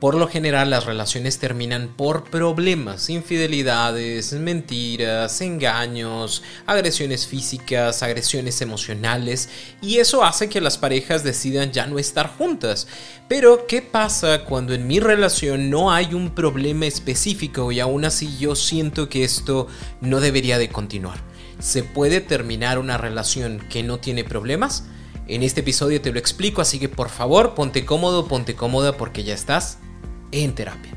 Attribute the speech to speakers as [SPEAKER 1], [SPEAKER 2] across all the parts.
[SPEAKER 1] Por lo general las relaciones terminan por problemas, infidelidades, mentiras, engaños, agresiones físicas, agresiones emocionales y eso hace que las parejas decidan ya no estar juntas. Pero ¿qué pasa cuando en mi relación no hay un problema específico y aún así yo siento que esto no debería de continuar? ¿Se puede terminar una relación que no tiene problemas? En este episodio te lo explico, así que por favor ponte cómodo, ponte cómoda porque ya estás en terapia.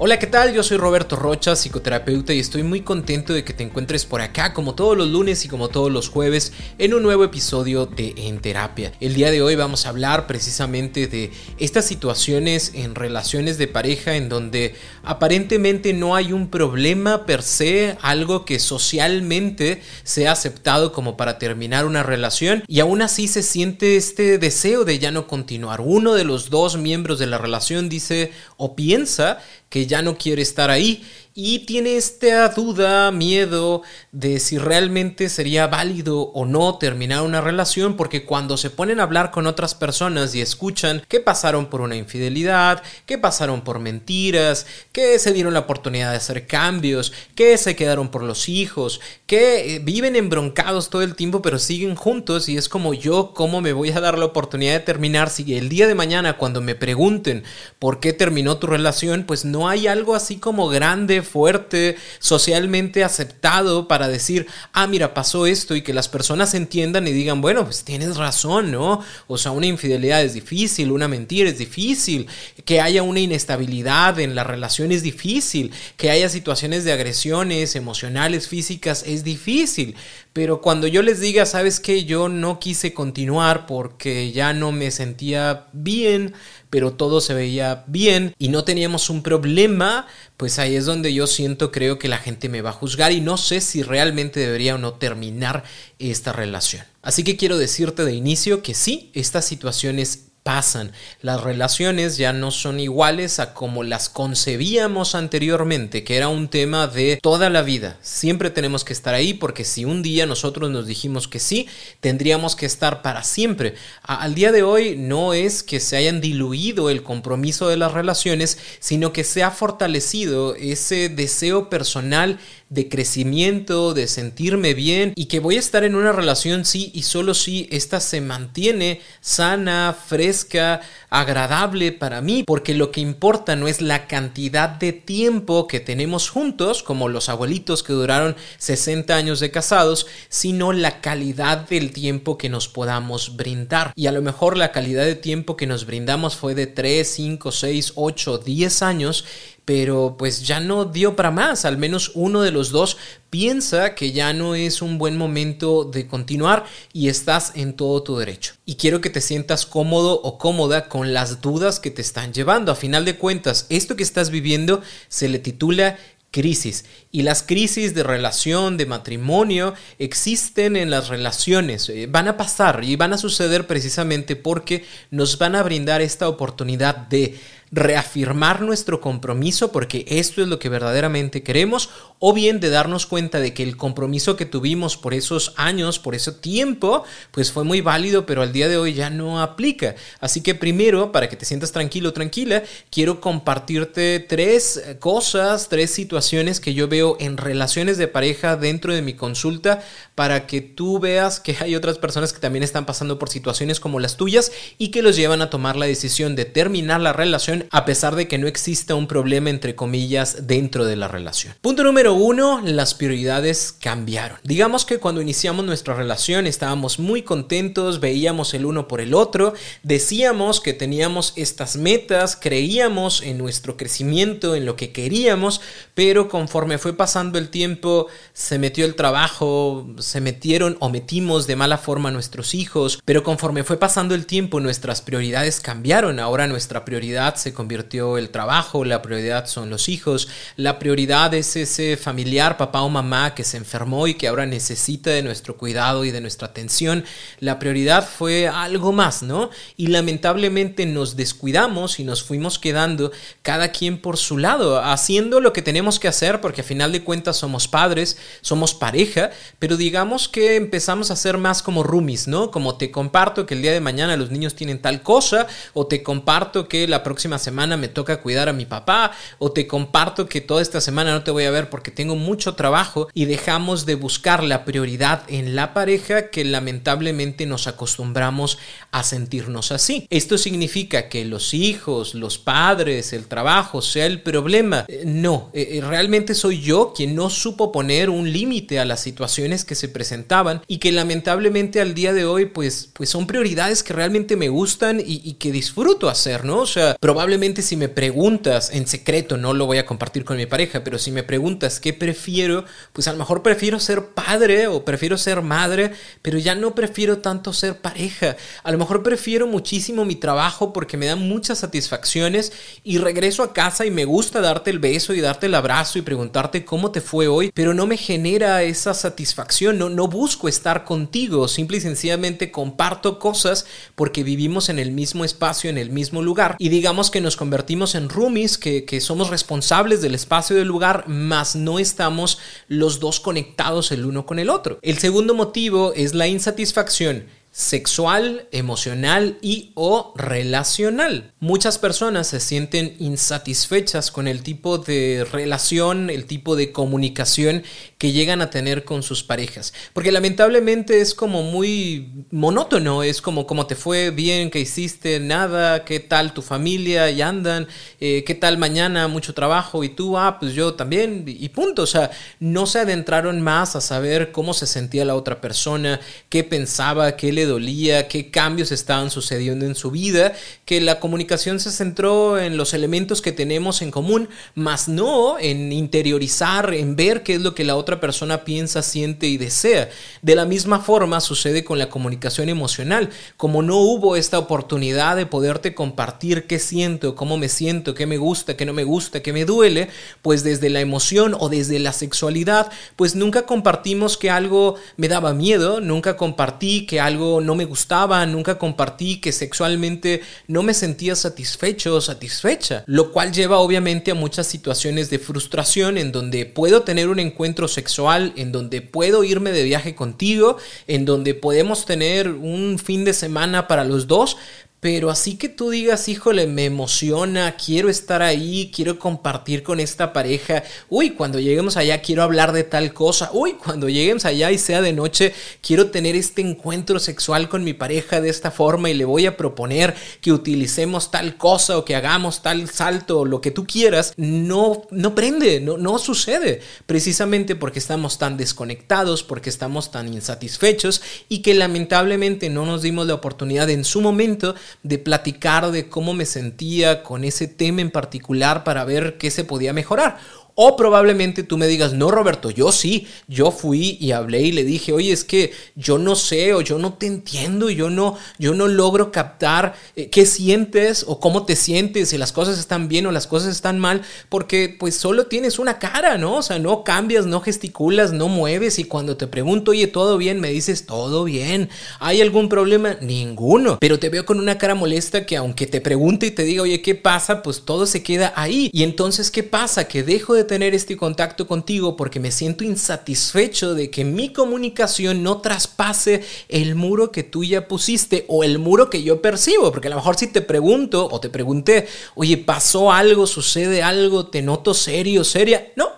[SPEAKER 1] Hola, ¿qué tal? Yo soy Roberto Rocha, psicoterapeuta, y estoy muy contento de que te encuentres por acá, como todos los lunes y como todos los jueves, en un nuevo episodio de En Terapia. El día de hoy vamos a hablar precisamente de estas situaciones en relaciones de pareja en donde aparentemente no hay un problema per se, algo que socialmente sea aceptado como para terminar una relación, y aún así se siente este deseo de ya no continuar. Uno de los dos miembros de la relación dice o piensa que ya no quiere estar ahí y tiene esta duda, miedo de si realmente sería válido o no terminar una relación porque cuando se ponen a hablar con otras personas y escuchan que pasaron por una infidelidad, que pasaron por mentiras, que se dieron la oportunidad de hacer cambios, que se quedaron por los hijos, que eh, viven embroncados todo el tiempo pero siguen juntos y es como yo, ¿cómo me voy a dar la oportunidad de terminar si el día de mañana cuando me pregunten por qué terminó tu relación, pues no hay algo así como grande, fuerte, socialmente aceptado para decir, ah, mira, pasó esto y que las personas entiendan y digan, bueno, pues tienes razón, ¿no? O sea, una infidelidad es difícil, una mentira es difícil, que haya una inestabilidad en la relación es difícil, que haya situaciones de agresiones emocionales, físicas, es difícil. Pero cuando yo les diga, sabes que yo no quise continuar porque ya no me sentía bien, pero todo se veía bien y no teníamos un problema, pues ahí es donde yo siento, creo que la gente me va a juzgar y no sé si realmente debería o no terminar esta relación. Así que quiero decirte de inicio que sí, estas situaciones pasan. Las relaciones ya no son iguales a como las concebíamos anteriormente, que era un tema de toda la vida. Siempre tenemos que estar ahí porque si un día nosotros nos dijimos que sí, tendríamos que estar para siempre. al día de hoy no es que se hayan diluido el compromiso de las relaciones, sino que se ha fortalecido ese deseo personal de crecimiento, de sentirme bien y que voy a estar en una relación sí y solo si esta se mantiene sana, fresca, agradable para mí, porque lo que importa no es la cantidad de tiempo que tenemos juntos, como los abuelitos que duraron 60 años de casados, sino la calidad del tiempo que nos podamos brindar. Y a lo mejor la calidad de tiempo que nos brindamos fue de 3, 5, 6, 8, 10 años, pero pues ya no dio para más, al menos uno de los dos piensa que ya no es un buen momento de continuar y estás en todo tu derecho. Y quiero que te sientas cómodo o cómoda con las dudas que te están llevando. A final de cuentas, esto que estás viviendo se le titula crisis. Y las crisis de relación, de matrimonio, existen en las relaciones. Eh, van a pasar y van a suceder precisamente porque nos van a brindar esta oportunidad de reafirmar nuestro compromiso porque esto es lo que verdaderamente queremos o bien de darnos cuenta de que el compromiso que tuvimos por esos años, por ese tiempo, pues fue muy válido pero al día de hoy ya no aplica. Así que primero, para que te sientas tranquilo, tranquila, quiero compartirte tres cosas, tres situaciones que yo veo en relaciones de pareja dentro de mi consulta para que tú veas que hay otras personas que también están pasando por situaciones como las tuyas y que los llevan a tomar la decisión de terminar la relación a pesar de que no exista un problema entre comillas dentro de la relación. Punto número uno, las prioridades cambiaron. Digamos que cuando iniciamos nuestra relación estábamos muy contentos, veíamos el uno por el otro, decíamos que teníamos estas metas, creíamos en nuestro crecimiento, en lo que queríamos, pero conforme fue pasando el tiempo se metió el trabajo, se metieron o metimos de mala forma a nuestros hijos, pero conforme fue pasando el tiempo nuestras prioridades cambiaron, ahora nuestra prioridad se convirtió el trabajo, la prioridad son los hijos, la prioridad es ese familiar, papá o mamá que se enfermó y que ahora necesita de nuestro cuidado y de nuestra atención, la prioridad fue algo más, ¿no? Y lamentablemente nos descuidamos y nos fuimos quedando cada quien por su lado, haciendo lo que tenemos que hacer porque a final de cuentas somos padres, somos pareja, pero digamos que empezamos a ser más como roomies, ¿no? Como te comparto que el día de mañana los niños tienen tal cosa, o te comparto que la próxima semana me toca cuidar a mi papá, o te comparto que toda esta semana no te voy a ver porque tengo mucho trabajo y dejamos de buscar la prioridad en la pareja que lamentablemente nos acostumbramos a sentirnos así. Esto significa que los hijos, los padres, el trabajo sea el problema. Eh, no, eh, eh, realmente soy yo quien no supo poner un límite a las situaciones que se presentaban y que lamentablemente al día de hoy pues, pues son prioridades que realmente me gustan y, y que disfruto hacer, ¿no? O sea, probablemente si me preguntas en secreto, no lo voy a compartir con mi pareja, pero si me preguntas qué prefiero, pues a lo mejor prefiero ser padre o prefiero ser madre, pero ya no prefiero tanto ser pareja. A lo mejor prefiero muchísimo mi trabajo porque me da muchas satisfacciones y regreso a casa y me gusta darte el beso y darte el abrazo y preguntarte cómo te fue hoy, pero no me genera esa satisfacción, no, no busco estar contigo, simple y sencillamente comparto cosas porque vivimos en el mismo espacio, en el mismo lugar y digamos que nos convertimos en roomies, que, que somos responsables del espacio del lugar, mas no estamos los dos conectados el uno con el otro. El segundo motivo es la insatisfacción sexual, emocional y o relacional. Muchas personas se sienten insatisfechas con el tipo de relación, el tipo de comunicación que llegan a tener con sus parejas, porque lamentablemente es como muy monótono, es como como te fue bien, que hiciste nada, qué tal tu familia y andan, eh, qué tal mañana, mucho trabajo y tú, ah, pues yo también y punto, o sea, no se adentraron más a saber cómo se sentía la otra persona, qué pensaba, qué le dolía, qué cambios estaban sucediendo en su vida, que la comunicación se centró en los elementos que tenemos en común, más no en interiorizar, en ver qué es lo que la otra persona piensa, siente y desea. De la misma forma sucede con la comunicación emocional. Como no hubo esta oportunidad de poderte compartir qué siento, cómo me siento, qué me gusta, qué no me gusta, qué me duele, pues desde la emoción o desde la sexualidad, pues nunca compartimos que algo me daba miedo, nunca compartí que algo no me gustaba, nunca compartí que sexualmente no me sentía satisfecho o satisfecha, lo cual lleva obviamente a muchas situaciones de frustración en donde puedo tener un encuentro sexual, en donde puedo irme de viaje contigo, en donde podemos tener un fin de semana para los dos, pero así que tú digas, híjole, me emociona, quiero estar ahí, quiero compartir con esta pareja. Uy, cuando lleguemos allá quiero hablar de tal cosa. Uy, cuando lleguemos allá y sea de noche, quiero tener este encuentro sexual con mi pareja de esta forma y le voy a proponer que utilicemos tal cosa o que hagamos tal salto o lo que tú quieras. No, no prende, no, no sucede. Precisamente porque estamos tan desconectados, porque estamos tan insatisfechos y que lamentablemente no nos dimos la oportunidad en su momento de platicar de cómo me sentía con ese tema en particular para ver qué se podía mejorar. O probablemente tú me digas, no Roberto, yo sí, yo fui y hablé y le dije, oye, es que yo no sé o yo no te entiendo, yo no, yo no logro captar eh, qué sientes o cómo te sientes, si las cosas están bien o las cosas están mal, porque pues solo tienes una cara, ¿no? O sea, no cambias, no gesticulas, no mueves y cuando te pregunto, oye, ¿todo bien? Me dices, todo bien. ¿Hay algún problema? Ninguno. Pero te veo con una cara molesta que aunque te pregunte y te diga, oye, ¿qué pasa? Pues todo se queda ahí. Y entonces, ¿qué pasa? Que dejo de tener este contacto contigo porque me siento insatisfecho de que mi comunicación no traspase el muro que tú ya pusiste o el muro que yo percibo. Porque a lo mejor si te pregunto o te pregunté, oye, pasó algo, sucede algo, te noto serio, seria. No,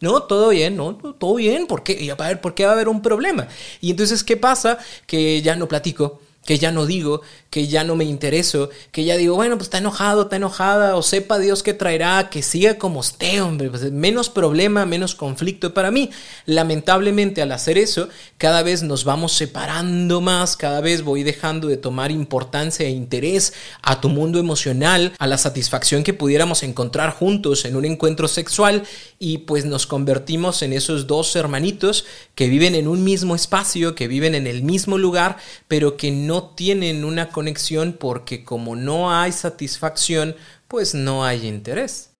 [SPEAKER 1] no, todo bien, no, todo bien, ¿por qué? Y a ver, ¿por qué va a haber un problema? Y entonces, ¿qué pasa? Que ya no platico, que ya no digo, que ya no me intereso, que ya digo, bueno, pues está enojado, está enojada, o sepa Dios que traerá, que siga como esté, hombre, pues menos problema, menos conflicto para mí. Lamentablemente al hacer eso, cada vez nos vamos separando más, cada vez voy dejando de tomar importancia e interés a tu mundo emocional, a la satisfacción que pudiéramos encontrar juntos en un encuentro sexual y pues nos convertimos en esos dos hermanitos que viven en un mismo espacio, que viven en el mismo lugar, pero que no tienen una conexión porque como no hay satisfacción, pues no hay interés.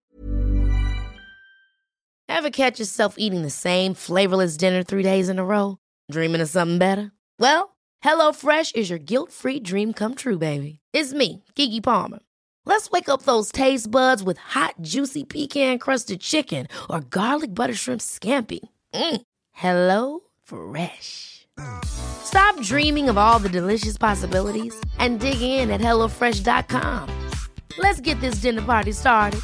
[SPEAKER 2] Ever catch yourself eating the same flavorless dinner three days in a row? Dreaming of something better? Well, HelloFresh is your guilt-free dream come true, baby. It's me, Kiki Palmer. Let's wake up those taste buds with hot, juicy pecan-crusted chicken or garlic butter shrimp scampi. Mm. Hello Fresh. Stop dreaming of all the delicious possibilities and dig in at HelloFresh.com. Let's get this dinner party started.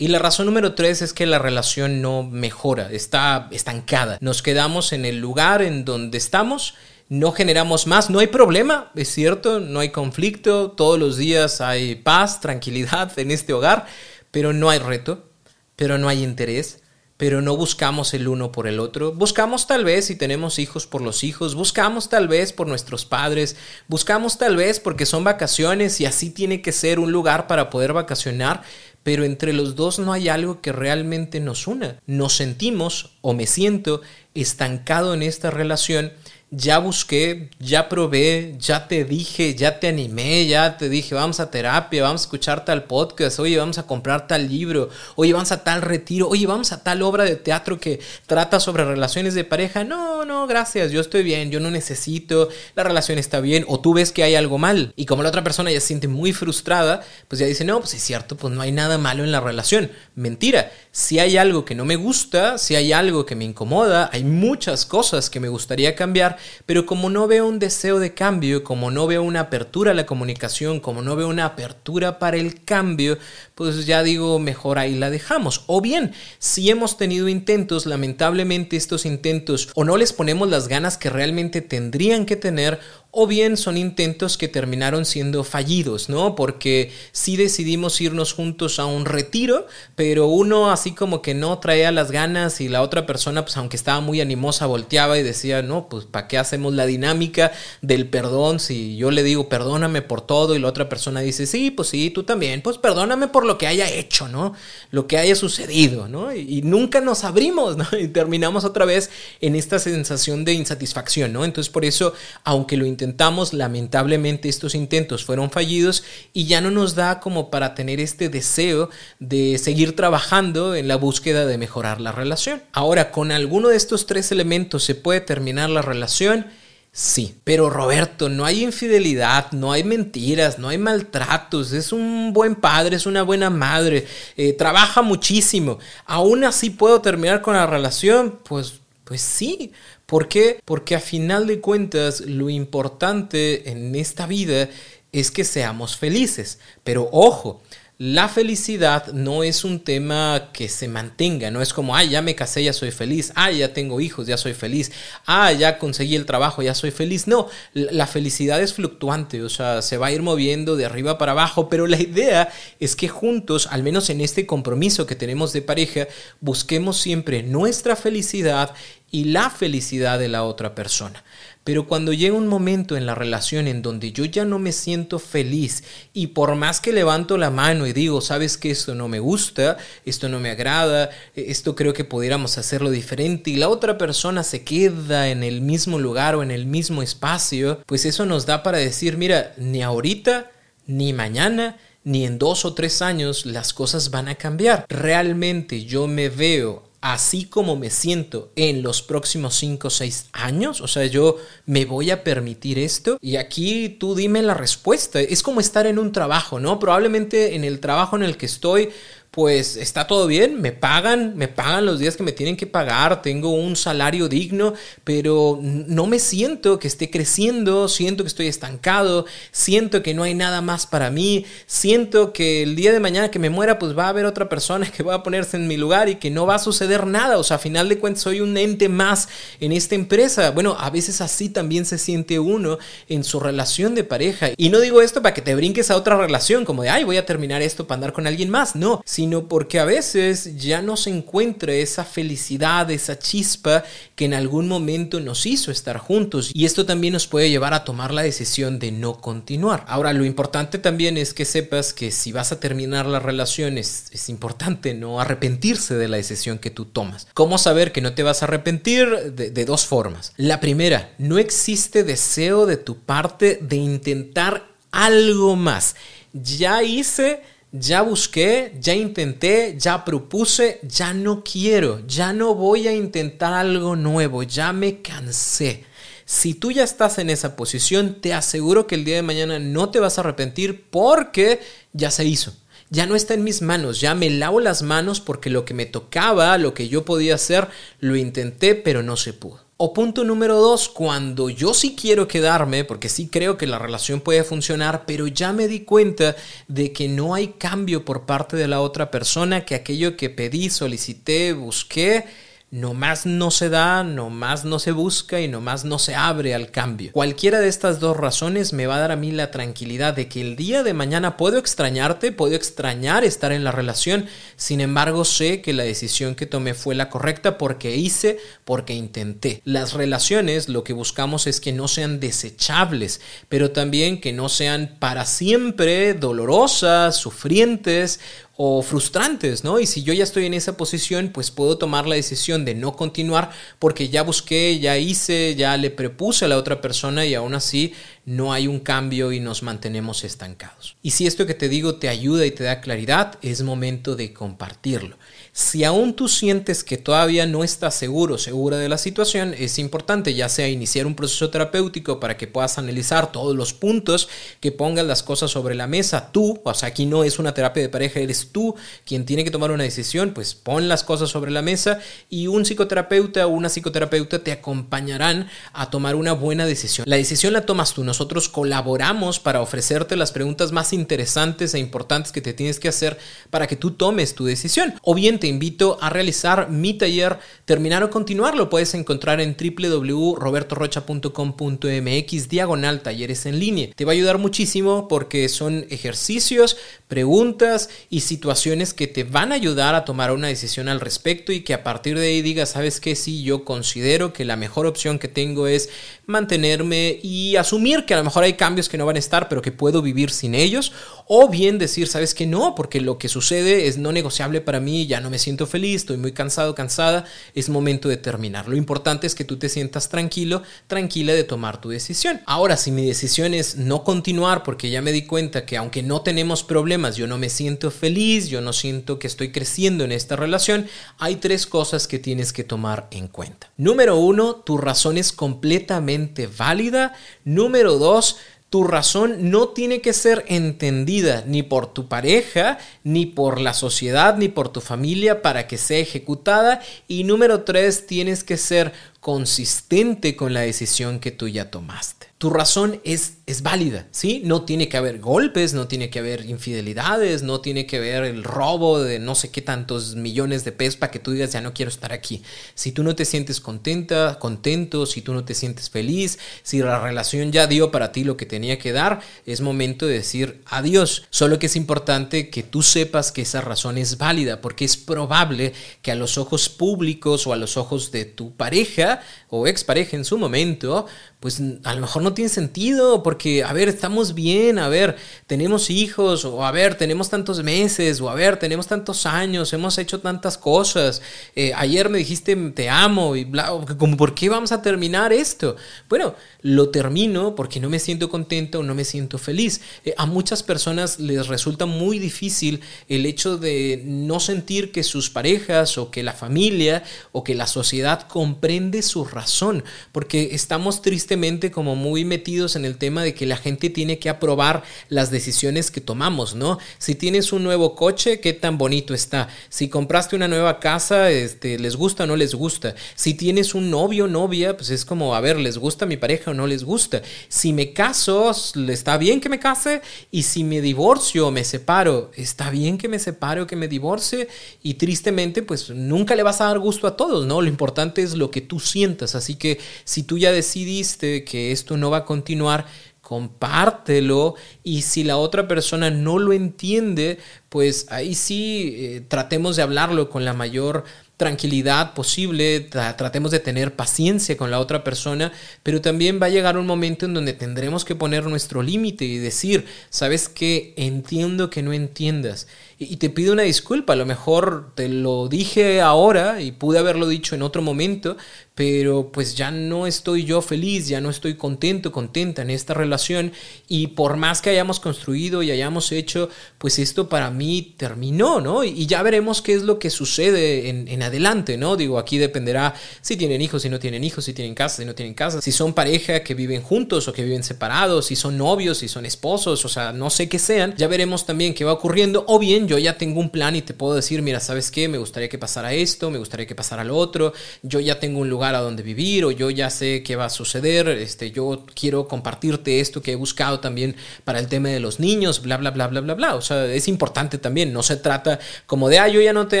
[SPEAKER 1] Y la razón número tres es que la relación no mejora, está estancada. Nos quedamos en el lugar en donde estamos, no generamos más, no hay problema, es cierto, no hay conflicto, todos los días hay paz, tranquilidad en este hogar, pero no hay reto, pero no hay interés pero no buscamos el uno por el otro. Buscamos tal vez si tenemos hijos por los hijos, buscamos tal vez por nuestros padres, buscamos tal vez porque son vacaciones y así tiene que ser un lugar para poder vacacionar, pero entre los dos no hay algo que realmente nos una. Nos sentimos o me siento estancado en esta relación ya busqué, ya probé, ya te dije, ya te animé, ya te dije, vamos a terapia, vamos a escuchar tal podcast, oye, vamos a comprar tal libro, oye, vamos a tal retiro, oye, vamos a tal obra de teatro que trata sobre relaciones de pareja. No, no, gracias, yo estoy bien, yo no necesito, la relación está bien, o tú ves que hay algo mal. Y como la otra persona ya se siente muy frustrada, pues ya dice, no, pues es cierto, pues no hay nada malo en la relación. Mentira, si hay algo que no me gusta, si hay algo que me incomoda, hay muchas cosas que me gustaría cambiar, pero como no veo un deseo de cambio, como no veo una apertura a la comunicación, como no veo una apertura para el cambio, pues ya digo, mejor ahí la dejamos. O bien, si hemos tenido intentos, lamentablemente estos intentos o no les ponemos las ganas que realmente tendrían que tener, o bien son intentos que terminaron siendo fallidos, ¿no? Porque sí decidimos irnos juntos a un retiro, pero uno así como que no traía las ganas y la otra persona, pues aunque estaba muy animosa, volteaba y decía, no, pues ¿para qué hacemos la dinámica del perdón? Si yo le digo, perdóname por todo y la otra persona dice, sí, pues sí, tú también, pues perdóname por lo que haya hecho, ¿no? Lo que haya sucedido, ¿no? Y, nunca nos abrimos, ¿no? Y terminamos otra vez en esta sensación de insatisfacción, ¿no? Entonces por eso, aunque lo intentamos, lamentablemente estos intentos fueron fallidos y ya no nos da como para tener este deseo de seguir trabajando en la búsqueda de mejorar la relación. Ahora, con alguno de estos tres elementos se puede terminar la relación. Sí, pero Roberto, no hay infidelidad, no hay mentiras, no hay maltratos, es un buen padre, es una buena madre, eh, trabaja muchísimo. ¿Aún así puedo terminar con la relación? Pues, pues sí, ¿Por qué? Porque a final de cuentas lo importante en esta vida es que seamos felices. Pero ojo, la felicidad no es un tema que se mantenga, no es como, ay, ya me casé, ya soy feliz, ay, ya tengo hijos, ya soy feliz, ah, ya conseguí el trabajo, ya soy feliz. No, la felicidad es fluctuante, o sea, se va a ir moviendo de arriba para abajo, pero la idea es que juntos, al menos en este compromiso que tenemos de pareja, busquemos siempre nuestra felicidad y la felicidad de la otra persona. Pero cuando llega un momento en la relación en donde yo ya no me siento feliz y por más que levanto la mano y digo, sabes que esto no me gusta, esto no me agrada, esto creo que pudiéramos hacerlo diferente y la otra persona se queda en el mismo lugar o en el mismo espacio, pues eso nos da para decir, mira, ni ahorita, ni mañana, ni en dos o tres años las cosas van a cambiar. Realmente yo me veo así como me siento en los próximos 5 o 6 años? O sea, yo me voy a permitir esto. Y aquí tú dime la respuesta. Es como estar en un trabajo, ¿no? Probablemente en el trabajo en el que estoy pues está todo bien, me pagan, me pagan los días que me tienen que pagar, tengo un salario digno, pero no me siento que esté creciendo, siento que estoy estancado, siento que no hay nada más para mí, siento que el día de mañana que me muera pues va a haber otra persona que va a ponerse en mi lugar y que no va a suceder nada, o sea, a final de cuentas soy un ente más en esta empresa. Bueno, a veces así también se siente uno en su relación de pareja. Y no digo esto para que te brinques a otra relación, como de, ay, voy a terminar esto para andar con alguien más, no, sino porque a veces ya no se encuentra esa felicidad, esa chispa que en algún momento nos hizo estar juntos. Y esto también nos puede llevar a tomar la decisión de no continuar. Ahora, lo importante también es que sepas que si vas a terminar la relación es, importante no arrepentirse de la decisión que tú tomas. ¿Cómo saber que no te vas a arrepentir? De dos formas. La primera, no existe deseo de tu parte de intentar algo más. Ya hice ya busqué, ya intenté, ya propuse, ya no quiero, ya no voy a intentar algo nuevo, ya me cansé. Si tú ya estás en esa posición, te aseguro que el día de mañana no te vas a arrepentir porque ya se hizo. Ya no está en mis manos, ya me lavo las manos porque lo que me tocaba, lo que yo podía hacer, lo intenté, pero no se pudo. O punto número dos, cuando yo sí quiero quedarme, porque sí creo que la relación puede funcionar, pero ya me di cuenta de que no hay cambio por parte de la otra persona, que aquello que pedí, solicité, busqué, nomás no se da, nomás no se busca y nomás no se abre al cambio. Cualquiera de estas dos razones me va a dar a mí la tranquilidad de que el día de mañana puedo extrañarte, puedo extrañar estar en la relación, sin embargo sé que la decisión que tomé fue la correcta porque hice, porque intenté. Las relaciones lo que buscamos es que no sean desechables, pero también que no sean para siempre dolorosas, sufrientes o frustrantes, ¿no? Y si yo ya estoy en esa posición, pues puedo tomar la decisión de no continuar porque ya busqué, ya hice, ya le prepuse a la otra persona y aún así no hay un cambio y nos mantenemos estancados. Y si esto que te digo te ayuda y te da claridad, es momento de compartirlo. Si aún tú sientes que todavía no estás seguro, segura de la situación, es importante ya sea iniciar un proceso terapéutico para que puedas analizar todos los puntos, que pongas las cosas sobre la mesa. Tú, o sea, aquí no es una terapia de pareja, eres tú quien tiene que tomar una decisión, pues pon las cosas sobre la mesa y un psicoterapeuta o una psicoterapeuta te acompañarán a tomar una buena decisión. La decisión la tomas tú, nosotros colaboramos para ofrecerte las preguntas más interesantes e importantes que te tienes que hacer para que tú tomes tu decisión. O bien te invito a realizar mi taller Terminar o Continuar. Lo puedes encontrar en www.robertorocha.com.mx diagonal talleres en línea. Te va a ayudar muchísimo porque son ejercicios, preguntas y situaciones que te van a ayudar a tomar una decisión al respecto y que a partir de ahí digas, sabes que sí, yo considero que la mejor opción que tengo es mantenerme y asumir que a lo mejor hay cambios que no van a estar, pero que puedo vivir sin ellos. O bien decir, sabes que no, porque lo que sucede es no negociable para mí, ya no me siento feliz, estoy muy cansado, cansada, es momento de terminar. Lo importante es que tú te sientas tranquilo, tranquila de tomar tu decisión. Ahora, si mi decisión es no continuar porque ya me di cuenta que aunque no tenemos problemas, yo no me siento feliz, yo no siento que estoy creciendo en esta relación, hay tres cosas que tienes que tomar en cuenta. Número uno, tu razón es completamente válida. Número dos, tu razón no tiene que ser entendida ni por tu pareja, ni por la sociedad, ni por tu familia para que sea ejecutada. Y número tres, tienes que ser consistente con la decisión que tú ya tomaste tu razón es, es válida, ¿sí? No tiene que haber golpes, no tiene que haber infidelidades, no tiene que haber el robo de no sé qué tantos millones de pesos para que tú digas ya no quiero estar aquí. Si tú no te sientes contenta, contento, si tú no te sientes feliz, si la relación ya dio para ti lo que tenía que dar, es momento de decir adiós. Solo que es importante que tú sepas que esa razón es válida, porque es probable que a los ojos públicos o a los ojos de tu pareja o expareja en su momento, pues a lo mejor no tiene sentido, porque, a ver, estamos bien, a ver, tenemos hijos, o a ver, tenemos tantos meses, o a ver, tenemos tantos años, hemos hecho tantas cosas, eh, ayer me dijiste te amo, y bla, como, ¿por qué vamos a terminar esto? Bueno, lo termino porque no me siento contento no me siento feliz. Eh, a muchas personas les resulta muy difícil el hecho de no sentir que sus parejas, o que la familia, o que la sociedad comprende su razón, porque estamos tristemente como muy metidos en el tema de que la gente tiene que aprobar las decisiones que tomamos, ¿no? Si tienes un nuevo coche, qué tan bonito está. Si compraste una nueva casa, este, les gusta o no les gusta. Si tienes un novio o novia, pues es como, a ver, ¿les gusta mi pareja o no les gusta? Si me caso, ¿está bien que me case? Y si me divorcio o me separo, ¿está bien que me separe o que me divorcie? Y tristemente, pues nunca le vas a dar gusto a todos, ¿no? Lo importante es lo que tú sientas. Así que si tú ya decidiste que esto no va a continuar, compártelo y si la otra persona no lo entiende, pues ahí sí eh, tratemos de hablarlo con la mayor tranquilidad posible, tratemos de tener paciencia con la otra persona, pero también va a llegar un momento en donde tendremos que poner nuestro límite y decir, sabes que entiendo que no entiendas. Y te pido una disculpa, a lo mejor te lo dije ahora y pude haberlo dicho en otro momento, pero pues ya no estoy yo feliz, ya no estoy contento, contenta en esta relación y por más que hayamos construido y hayamos hecho, pues esto para terminó, ¿no? Y ya veremos qué es lo que sucede en, en adelante, ¿no? Digo, aquí dependerá si tienen hijos, si no tienen hijos, si tienen casa, si no tienen casa, si son pareja que viven juntos o que viven separados, si son novios, si son esposos, o sea, no sé qué sean, ya veremos también qué va ocurriendo o bien yo ya tengo un plan y te puedo decir, mira, ¿sabes qué? Me gustaría que pasara esto, me gustaría que pasara lo otro, yo ya tengo un lugar a donde vivir o yo ya sé qué va a suceder, este, yo quiero compartirte esto que he buscado también para el tema de los niños, bla, bla, bla, bla, bla, bla. O sea, es importante también, no se trata como de, ah, yo ya no te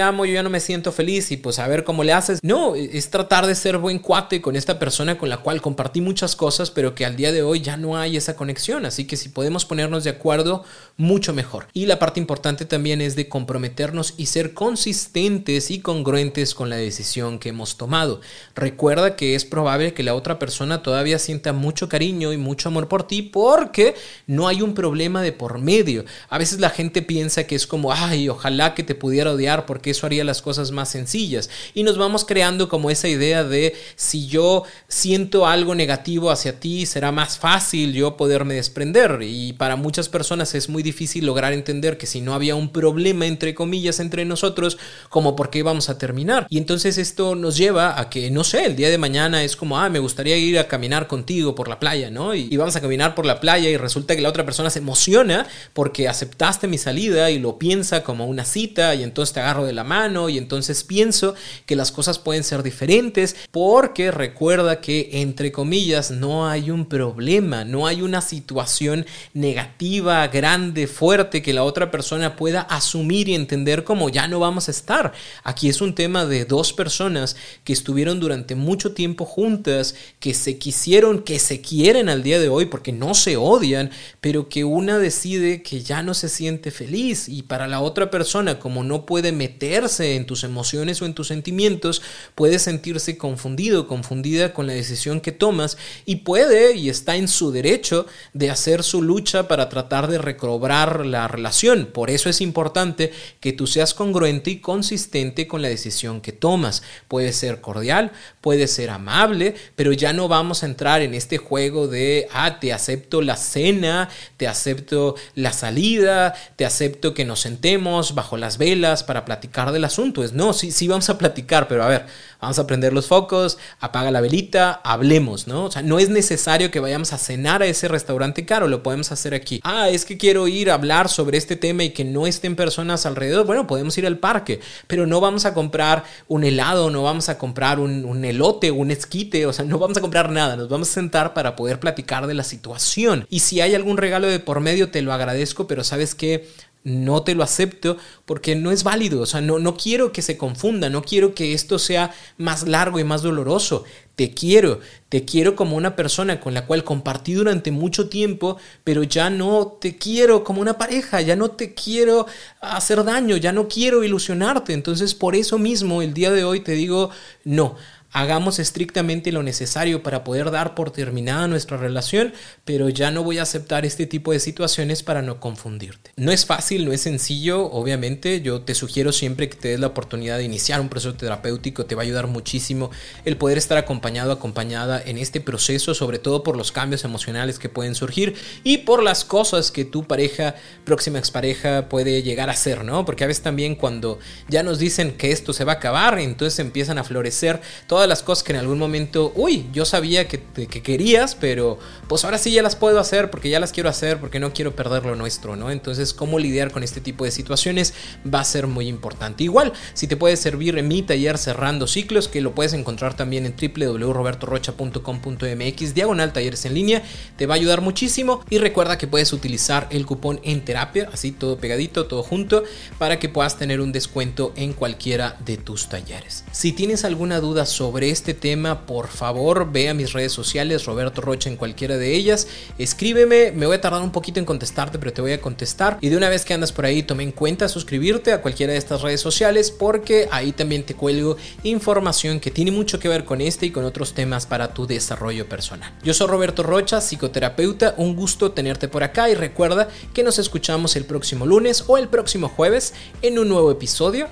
[SPEAKER 1] amo, yo ya no me siento feliz y pues a ver cómo le haces. No, es tratar de ser buen cuate con esta persona con la cual compartí muchas cosas, pero que al día de hoy ya no hay esa conexión. Así que si podemos ponernos de acuerdo, mucho mejor. Y la parte importante también es de comprometernos y ser consistentes y congruentes con la decisión que hemos tomado. Recuerda que es probable que la otra persona todavía sienta mucho cariño y mucho amor por ti porque no hay un problema de por medio. A veces la gente piensa que es como, ay, ojalá que te pudiera odiar porque eso haría las cosas más sencillas. Y nos vamos creando como esa idea de si yo siento algo negativo hacia ti, será más fácil yo poderme desprender. Y para muchas personas es muy difícil lograr entender que si no había un problema entre comillas entre nosotros, como por qué vamos a terminar. Y entonces esto nos lleva a que, no sé, el día de mañana es como, ah, me gustaría ir a caminar contigo por la playa, ¿no? Y, vamos a caminar por la playa y resulta que la otra persona se emociona porque aceptaste mi salida y lo piensa como una cita y entonces te agarro de la mano y entonces pienso que las cosas pueden ser diferentes porque recuerda que entre comillas no hay un problema, no hay una situación negativa, grande, fuerte que la otra persona pueda asumir y entender como ya no vamos a estar. Aquí es un tema de dos personas que estuvieron durante mucho tiempo juntas, que se quisieron, que se quieren al día de hoy porque no se odian, pero que una decide que ya no se siente feliz y para la otra persona como no puede meterse en tus emociones o en tus sentimientos, puede sentirse confundido, confundida con la decisión que tomas y puede y está en su derecho de hacer su lucha para tratar de recobrar la relación. Por eso es importante que tú seas congruente y consistente con la decisión que tomas. Puede ser cordial, puede ser amable, pero ya no vamos a entrar en este juego de, ah, te acepto la cena, te acepto la salida, te acepto que nos sentemos bajo las velas para platicar del asunto. Es, no, sí, sí vamos a platicar, pero a ver, vamos a prender los focos, apaga la velita, hablemos, ¿no? O sea, no es necesario que vayamos a cenar a ese restaurante caro, lo podemos hacer aquí. Ah, es que quiero ir a hablar sobre este tema y que no estén personas alrededor. Bueno, podemos ir al parque, pero no vamos a comprar un helado, no vamos a comprar un, un elote, un esquite, o sea, no vamos a comprar nada, nos vamos a sentar para poder platicar de la situación. Y si hay algún regalo de por medio, te lo agradezco, pero sabes que no te lo acepto porque no es válido, o sea, no, no quiero que se confunda, no quiero que esto sea más largo y más doloroso. Te quiero, te quiero como una persona con la cual compartí durante mucho tiempo, pero ya no te quiero como una pareja, ya no te quiero hacer daño, ya no quiero ilusionarte. Entonces, por eso mismo, el día de hoy te digo, no hagamos estrictamente lo necesario para poder dar por terminada nuestra relación, pero ya no voy a aceptar este tipo de situaciones para no confundirte. No es fácil, no es sencillo, obviamente, yo te sugiero siempre que te des la oportunidad de iniciar un proceso terapéutico, te va a ayudar muchísimo el poder estar acompañado, acompañada en este proceso, sobre todo por los cambios emocionales que pueden surgir y por las cosas que tu pareja, próxima expareja puede llegar a ser, ¿no? Porque a veces también cuando ya nos dicen que esto se va a acabar, entonces empiezan a florecer todas todas las cosas que en algún momento, uy, yo sabía que, que, querías, pero pues ahora sí ya las puedo hacer porque ya las quiero hacer porque no quiero perder lo nuestro, ¿no? Entonces, cómo lidiar con este tipo de situaciones va a ser muy importante. Igual, si te puede servir en mi taller cerrando ciclos, que lo puedes encontrar también en www.robertorocha.com.mx, diagonal talleres en línea, te va a ayudar muchísimo y recuerda que puedes utilizar el cupón en terapia, así todo pegadito, todo junto, para que puedas tener un descuento en cualquiera de tus talleres. Si tienes alguna duda sobre este tema, por favor ve a mis redes sociales, Roberto Rocha en cualquiera de ellas, escríbeme, me voy a tardar un poquito en contestarte, pero te voy a contestar. Y de una vez que andas por ahí, tome en cuenta suscribirte a cualquiera de estas redes sociales porque ahí también te cuelgo información que tiene mucho que ver con este y con otros temas para tu desarrollo personal. Yo soy Roberto Rocha, psicoterapeuta, un gusto tenerte por acá y recuerda que nos escuchamos el próximo lunes o el próximo jueves en un nuevo episodio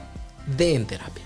[SPEAKER 1] de En Terapia.